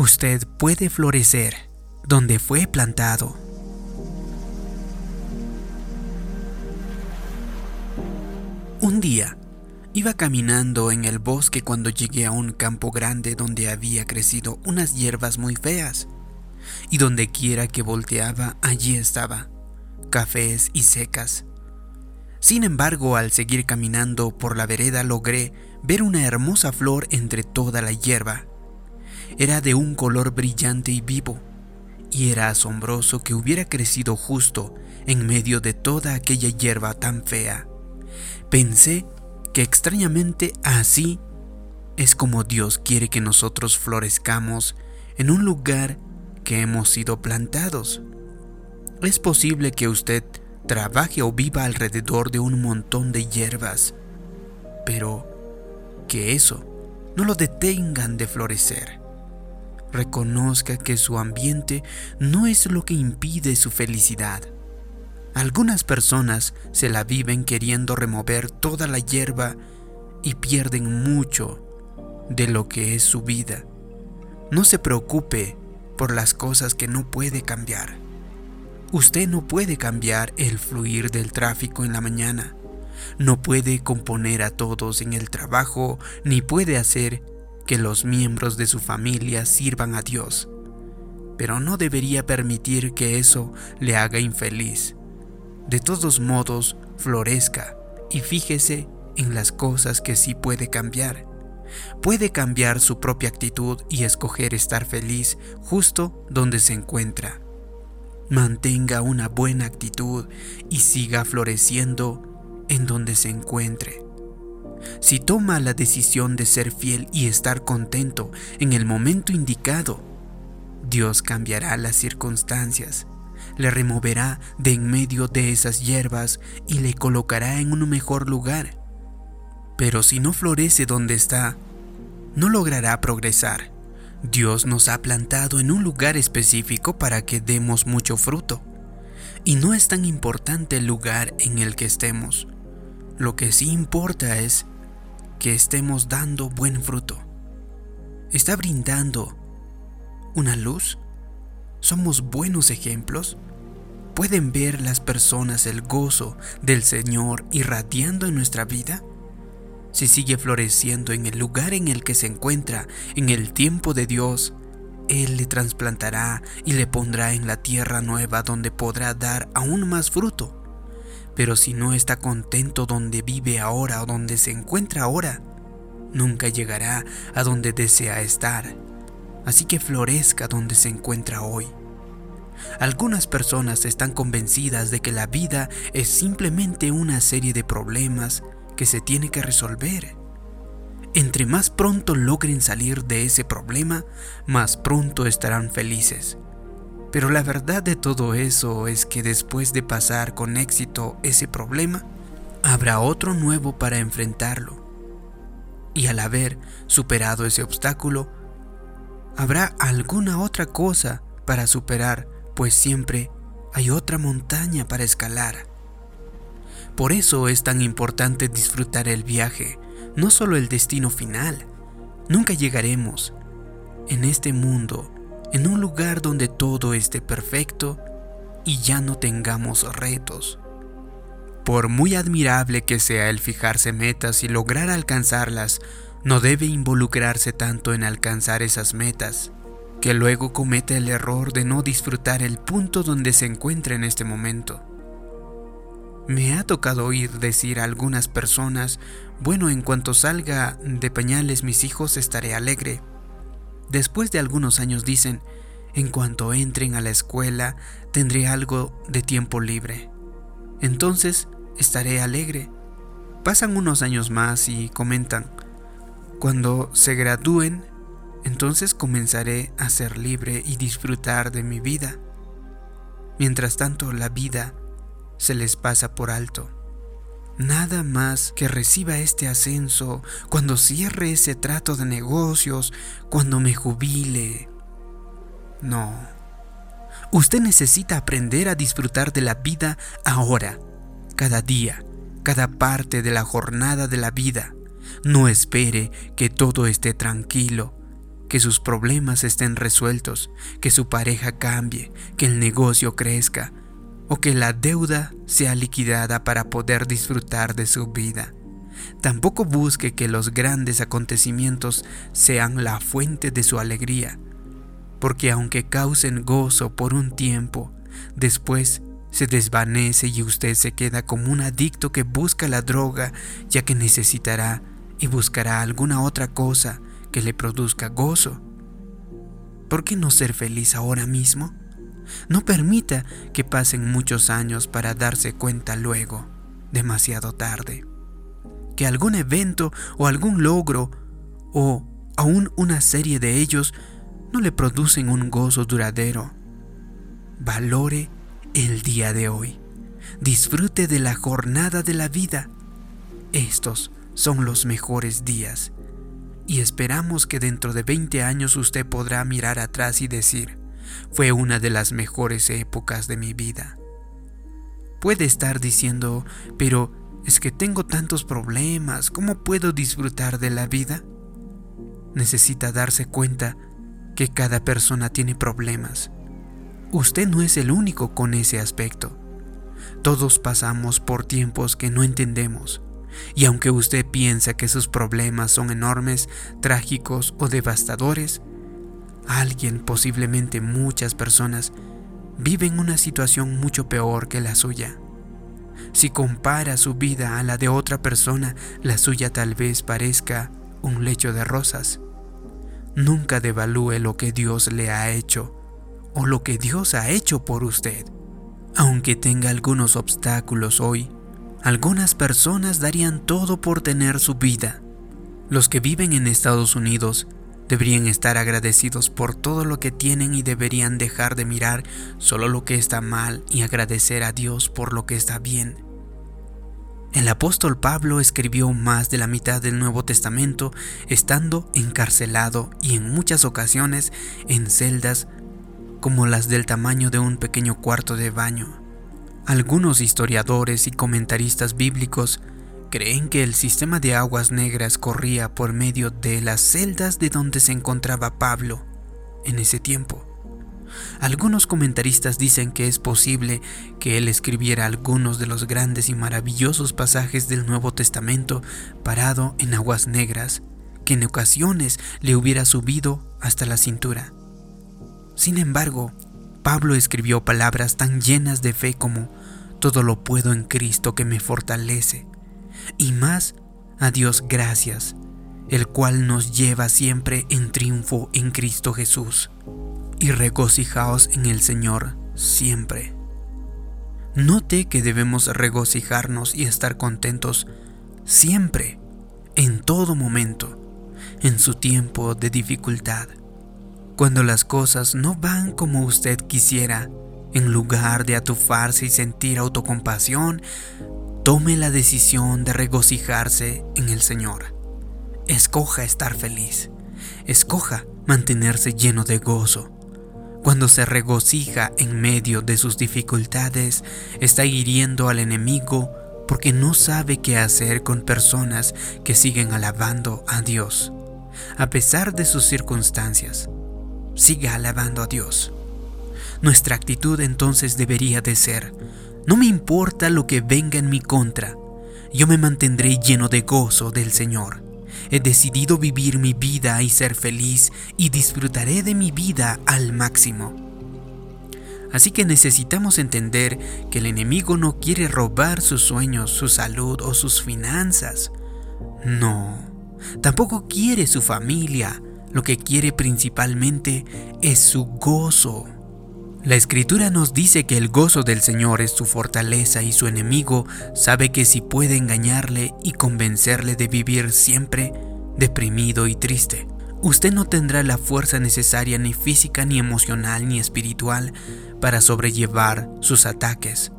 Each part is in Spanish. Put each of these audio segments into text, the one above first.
Usted puede florecer donde fue plantado. Un día, iba caminando en el bosque cuando llegué a un campo grande donde había crecido unas hierbas muy feas, y donde quiera que volteaba allí estaba, cafés y secas. Sin embargo, al seguir caminando por la vereda logré ver una hermosa flor entre toda la hierba. Era de un color brillante y vivo, y era asombroso que hubiera crecido justo en medio de toda aquella hierba tan fea. Pensé que extrañamente así es como Dios quiere que nosotros florezcamos en un lugar que hemos sido plantados. Es posible que usted trabaje o viva alrededor de un montón de hierbas, pero que eso no lo detengan de florecer. Reconozca que su ambiente no es lo que impide su felicidad. Algunas personas se la viven queriendo remover toda la hierba y pierden mucho de lo que es su vida. No se preocupe por las cosas que no puede cambiar. Usted no puede cambiar el fluir del tráfico en la mañana, no puede componer a todos en el trabajo, ni puede hacer que los miembros de su familia sirvan a Dios. Pero no debería permitir que eso le haga infeliz. De todos modos, florezca y fíjese en las cosas que sí puede cambiar. Puede cambiar su propia actitud y escoger estar feliz justo donde se encuentra. Mantenga una buena actitud y siga floreciendo en donde se encuentre. Si toma la decisión de ser fiel y estar contento en el momento indicado, Dios cambiará las circunstancias, le removerá de en medio de esas hierbas y le colocará en un mejor lugar. Pero si no florece donde está, no logrará progresar. Dios nos ha plantado en un lugar específico para que demos mucho fruto. Y no es tan importante el lugar en el que estemos. Lo que sí importa es que estemos dando buen fruto. ¿Está brindando una luz? ¿Somos buenos ejemplos? ¿Pueden ver las personas el gozo del Señor irradiando en nuestra vida? Si sigue floreciendo en el lugar en el que se encuentra, en el tiempo de Dios, Él le trasplantará y le pondrá en la tierra nueva donde podrá dar aún más fruto. Pero si no está contento donde vive ahora o donde se encuentra ahora, nunca llegará a donde desea estar. Así que florezca donde se encuentra hoy. Algunas personas están convencidas de que la vida es simplemente una serie de problemas que se tiene que resolver. Entre más pronto logren salir de ese problema, más pronto estarán felices. Pero la verdad de todo eso es que después de pasar con éxito ese problema, habrá otro nuevo para enfrentarlo. Y al haber superado ese obstáculo, habrá alguna otra cosa para superar, pues siempre hay otra montaña para escalar. Por eso es tan importante disfrutar el viaje, no solo el destino final. Nunca llegaremos en este mundo en un lugar donde todo esté perfecto y ya no tengamos retos. Por muy admirable que sea el fijarse metas y lograr alcanzarlas, no debe involucrarse tanto en alcanzar esas metas, que luego comete el error de no disfrutar el punto donde se encuentra en este momento. Me ha tocado oír decir a algunas personas, bueno, en cuanto salga de pañales mis hijos estaré alegre. Después de algunos años dicen, en cuanto entren a la escuela tendré algo de tiempo libre. Entonces estaré alegre. Pasan unos años más y comentan, cuando se gradúen, entonces comenzaré a ser libre y disfrutar de mi vida. Mientras tanto, la vida se les pasa por alto. Nada más que reciba este ascenso, cuando cierre ese trato de negocios, cuando me jubile. No. Usted necesita aprender a disfrutar de la vida ahora, cada día, cada parte de la jornada de la vida. No espere que todo esté tranquilo. que sus problemas estén resueltos, que su pareja cambie, que el negocio crezca o que la deuda sea liquidada para poder disfrutar de su vida. Tampoco busque que los grandes acontecimientos sean la fuente de su alegría, porque aunque causen gozo por un tiempo, después se desvanece y usted se queda como un adicto que busca la droga ya que necesitará y buscará alguna otra cosa que le produzca gozo. ¿Por qué no ser feliz ahora mismo? No permita que pasen muchos años para darse cuenta luego, demasiado tarde, que algún evento o algún logro o aún una serie de ellos no le producen un gozo duradero. Valore el día de hoy. Disfrute de la jornada de la vida. Estos son los mejores días. Y esperamos que dentro de 20 años usted podrá mirar atrás y decir, fue una de las mejores épocas de mi vida. Puede estar diciendo, pero es que tengo tantos problemas, ¿cómo puedo disfrutar de la vida? Necesita darse cuenta que cada persona tiene problemas. Usted no es el único con ese aspecto. Todos pasamos por tiempos que no entendemos. Y aunque usted piensa que sus problemas son enormes, trágicos o devastadores, alguien, posiblemente muchas personas, viven una situación mucho peor que la suya. Si compara su vida a la de otra persona, la suya tal vez parezca un lecho de rosas. Nunca devalúe lo que Dios le ha hecho o lo que Dios ha hecho por usted. Aunque tenga algunos obstáculos hoy, algunas personas darían todo por tener su vida. Los que viven en Estados Unidos deberían estar agradecidos por todo lo que tienen y deberían dejar de mirar solo lo que está mal y agradecer a Dios por lo que está bien. El apóstol Pablo escribió más de la mitad del Nuevo Testamento estando encarcelado y en muchas ocasiones en celdas como las del tamaño de un pequeño cuarto de baño. Algunos historiadores y comentaristas bíblicos creen que el sistema de aguas negras corría por medio de las celdas de donde se encontraba Pablo en ese tiempo. Algunos comentaristas dicen que es posible que él escribiera algunos de los grandes y maravillosos pasajes del Nuevo Testamento parado en aguas negras, que en ocasiones le hubiera subido hasta la cintura. Sin embargo, Pablo escribió palabras tan llenas de fe como todo lo puedo en Cristo que me fortalece, y más a Dios gracias, el cual nos lleva siempre en triunfo en Cristo Jesús y regocijaos en el Señor siempre. Note que debemos regocijarnos y estar contentos siempre, en todo momento, en su tiempo de dificultad. Cuando las cosas no van como usted quisiera, en lugar de atufarse y sentir autocompasión, tome la decisión de regocijarse en el Señor. Escoja estar feliz. Escoja mantenerse lleno de gozo. Cuando se regocija en medio de sus dificultades, está hiriendo al enemigo porque no sabe qué hacer con personas que siguen alabando a Dios. A pesar de sus circunstancias, siga alabando a Dios. Nuestra actitud entonces debería de ser, no me importa lo que venga en mi contra, yo me mantendré lleno de gozo del Señor. He decidido vivir mi vida y ser feliz y disfrutaré de mi vida al máximo. Así que necesitamos entender que el enemigo no quiere robar sus sueños, su salud o sus finanzas. No, tampoco quiere su familia. Lo que quiere principalmente es su gozo. La escritura nos dice que el gozo del Señor es su fortaleza y su enemigo sabe que si puede engañarle y convencerle de vivir siempre deprimido y triste, usted no tendrá la fuerza necesaria ni física, ni emocional, ni espiritual para sobrellevar sus ataques.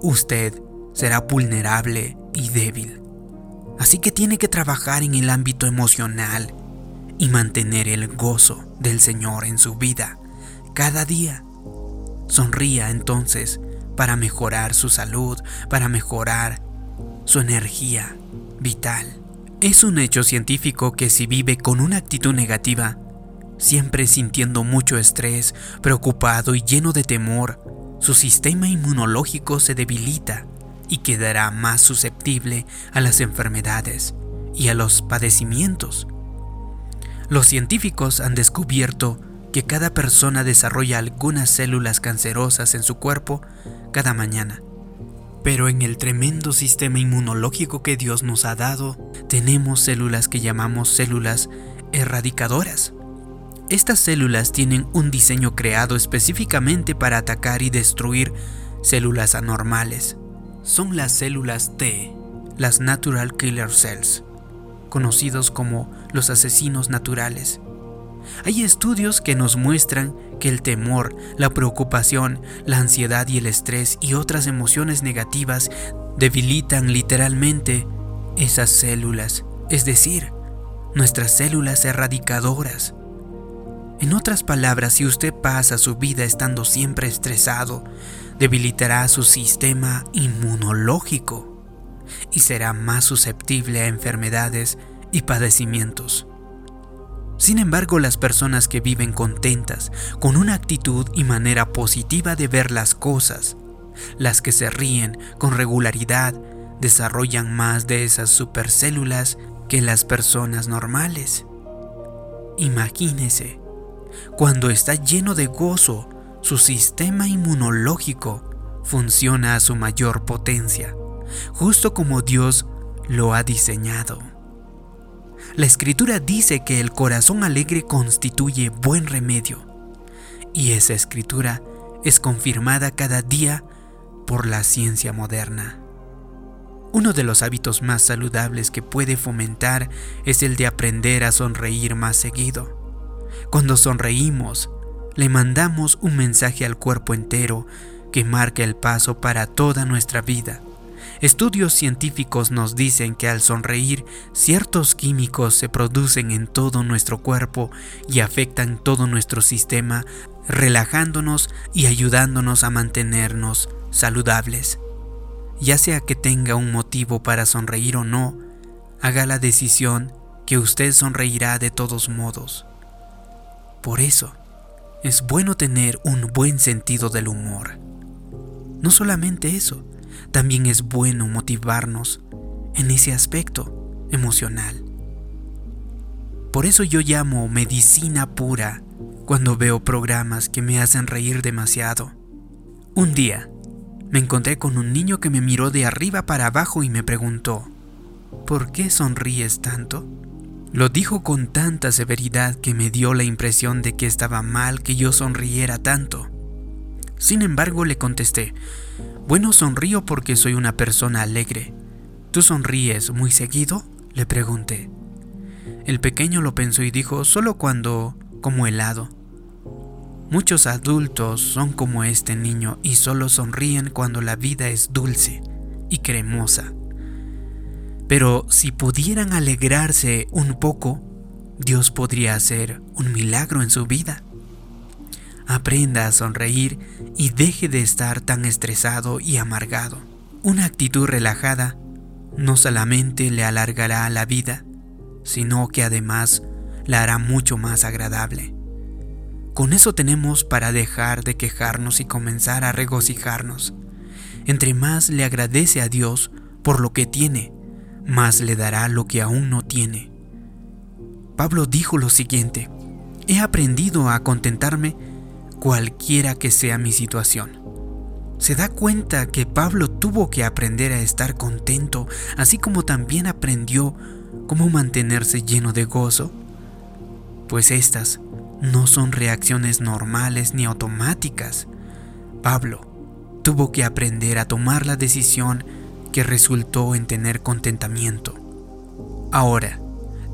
Usted será vulnerable y débil. Así que tiene que trabajar en el ámbito emocional y mantener el gozo del Señor en su vida cada día Sonría entonces para mejorar su salud, para mejorar su energía vital. Es un hecho científico que si vive con una actitud negativa, siempre sintiendo mucho estrés, preocupado y lleno de temor, su sistema inmunológico se debilita y quedará más susceptible a las enfermedades y a los padecimientos. Los científicos han descubierto que cada persona desarrolla algunas células cancerosas en su cuerpo cada mañana. Pero en el tremendo sistema inmunológico que Dios nos ha dado, tenemos células que llamamos células erradicadoras. Estas células tienen un diseño creado específicamente para atacar y destruir células anormales. Son las células T, las Natural Killer Cells, conocidos como los asesinos naturales. Hay estudios que nos muestran que el temor, la preocupación, la ansiedad y el estrés y otras emociones negativas debilitan literalmente esas células, es decir, nuestras células erradicadoras. En otras palabras, si usted pasa su vida estando siempre estresado, debilitará su sistema inmunológico y será más susceptible a enfermedades y padecimientos. Sin embargo, las personas que viven contentas, con una actitud y manera positiva de ver las cosas, las que se ríen con regularidad, desarrollan más de esas supercélulas que las personas normales. Imagínese cuando está lleno de gozo, su sistema inmunológico funciona a su mayor potencia, justo como Dios lo ha diseñado. La escritura dice que el corazón alegre constituye buen remedio, y esa escritura es confirmada cada día por la ciencia moderna. Uno de los hábitos más saludables que puede fomentar es el de aprender a sonreír más seguido. Cuando sonreímos, le mandamos un mensaje al cuerpo entero que marca el paso para toda nuestra vida. Estudios científicos nos dicen que al sonreír ciertos químicos se producen en todo nuestro cuerpo y afectan todo nuestro sistema, relajándonos y ayudándonos a mantenernos saludables. Ya sea que tenga un motivo para sonreír o no, haga la decisión que usted sonreirá de todos modos. Por eso, es bueno tener un buen sentido del humor. No solamente eso, también es bueno motivarnos en ese aspecto emocional. Por eso yo llamo medicina pura cuando veo programas que me hacen reír demasiado. Un día, me encontré con un niño que me miró de arriba para abajo y me preguntó, ¿por qué sonríes tanto? Lo dijo con tanta severidad que me dio la impresión de que estaba mal que yo sonriera tanto. Sin embargo, le contesté, bueno, sonrío porque soy una persona alegre. ¿Tú sonríes muy seguido? le pregunté. El pequeño lo pensó y dijo, solo cuando como helado. Muchos adultos son como este niño y solo sonríen cuando la vida es dulce y cremosa. Pero si pudieran alegrarse un poco, Dios podría hacer un milagro en su vida. Aprenda a sonreír y deje de estar tan estresado y amargado. Una actitud relajada no solamente le alargará la vida, sino que además la hará mucho más agradable. Con eso tenemos para dejar de quejarnos y comenzar a regocijarnos. Entre más le agradece a Dios por lo que tiene, más le dará lo que aún no tiene. Pablo dijo lo siguiente, he aprendido a contentarme cualquiera que sea mi situación. Se da cuenta que Pablo tuvo que aprender a estar contento, así como también aprendió cómo mantenerse lleno de gozo, pues estas no son reacciones normales ni automáticas. Pablo tuvo que aprender a tomar la decisión que resultó en tener contentamiento. Ahora,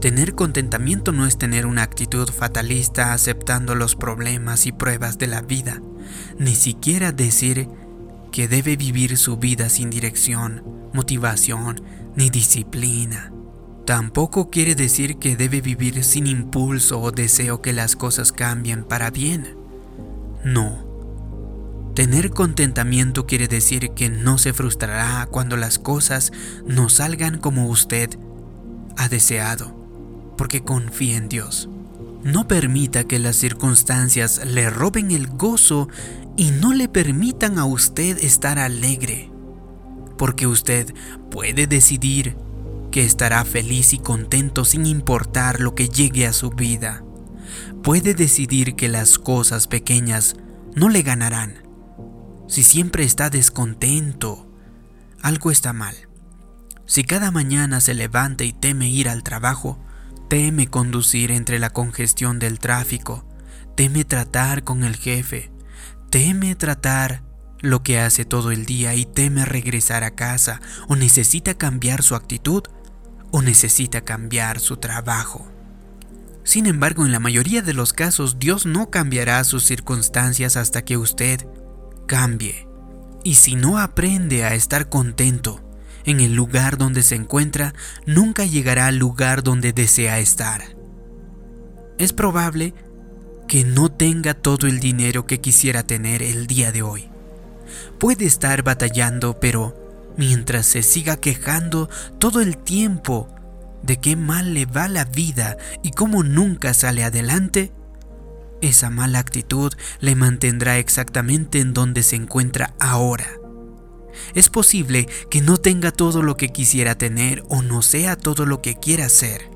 tener contentamiento no es tener una actitud fatalista aceptando los problemas y pruebas de la vida, ni siquiera decir que debe vivir su vida sin dirección, motivación ni disciplina. Tampoco quiere decir que debe vivir sin impulso o deseo que las cosas cambien para bien. No, Tener contentamiento quiere decir que no se frustrará cuando las cosas no salgan como usted ha deseado, porque confía en Dios. No permita que las circunstancias le roben el gozo y no le permitan a usted estar alegre, porque usted puede decidir que estará feliz y contento sin importar lo que llegue a su vida. Puede decidir que las cosas pequeñas no le ganarán. Si siempre está descontento, algo está mal. Si cada mañana se levanta y teme ir al trabajo, teme conducir entre la congestión del tráfico, teme tratar con el jefe, teme tratar lo que hace todo el día y teme regresar a casa o necesita cambiar su actitud o necesita cambiar su trabajo. Sin embargo, en la mayoría de los casos Dios no cambiará sus circunstancias hasta que usted cambie. Y si no aprende a estar contento en el lugar donde se encuentra, nunca llegará al lugar donde desea estar. Es probable que no tenga todo el dinero que quisiera tener el día de hoy. Puede estar batallando, pero mientras se siga quejando todo el tiempo de qué mal le va la vida y cómo nunca sale adelante, esa mala actitud le mantendrá exactamente en donde se encuentra ahora. Es posible que no tenga todo lo que quisiera tener o no sea todo lo que quiera ser,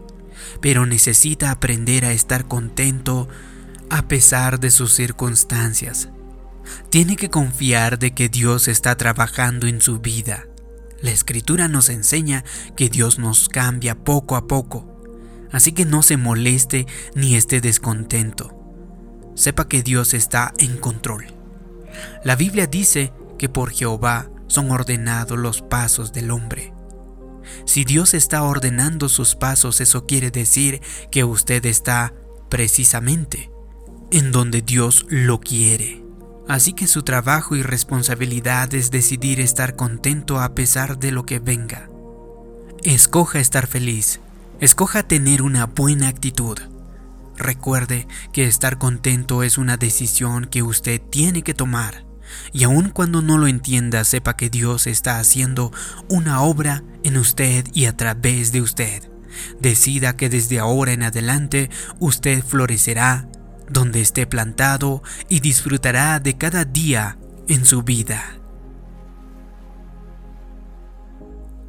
pero necesita aprender a estar contento a pesar de sus circunstancias. Tiene que confiar de que Dios está trabajando en su vida. La escritura nos enseña que Dios nos cambia poco a poco, así que no se moleste ni esté descontento sepa que Dios está en control. La Biblia dice que por Jehová son ordenados los pasos del hombre. Si Dios está ordenando sus pasos, eso quiere decir que usted está precisamente en donde Dios lo quiere. Así que su trabajo y responsabilidad es decidir estar contento a pesar de lo que venga. Escoja estar feliz, escoja tener una buena actitud, Recuerde que estar contento es una decisión que usted tiene que tomar. Y aun cuando no lo entienda, sepa que Dios está haciendo una obra en usted y a través de usted. Decida que desde ahora en adelante usted florecerá donde esté plantado y disfrutará de cada día en su vida.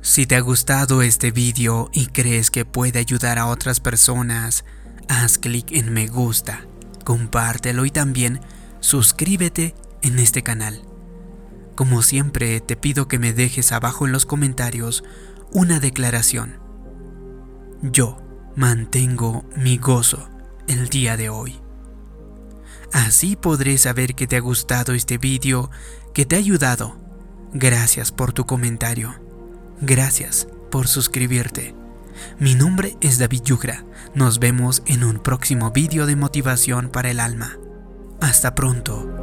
Si te ha gustado este video y crees que puede ayudar a otras personas, haz clic en me gusta, compártelo y también suscríbete en este canal. Como siempre te pido que me dejes abajo en los comentarios una declaración. Yo mantengo mi gozo el día de hoy. Así podré saber que te ha gustado este vídeo, que te ha ayudado. Gracias por tu comentario. Gracias por suscribirte. Mi nombre es David Yugra. Nos vemos en un próximo vídeo de motivación para el alma. Hasta pronto.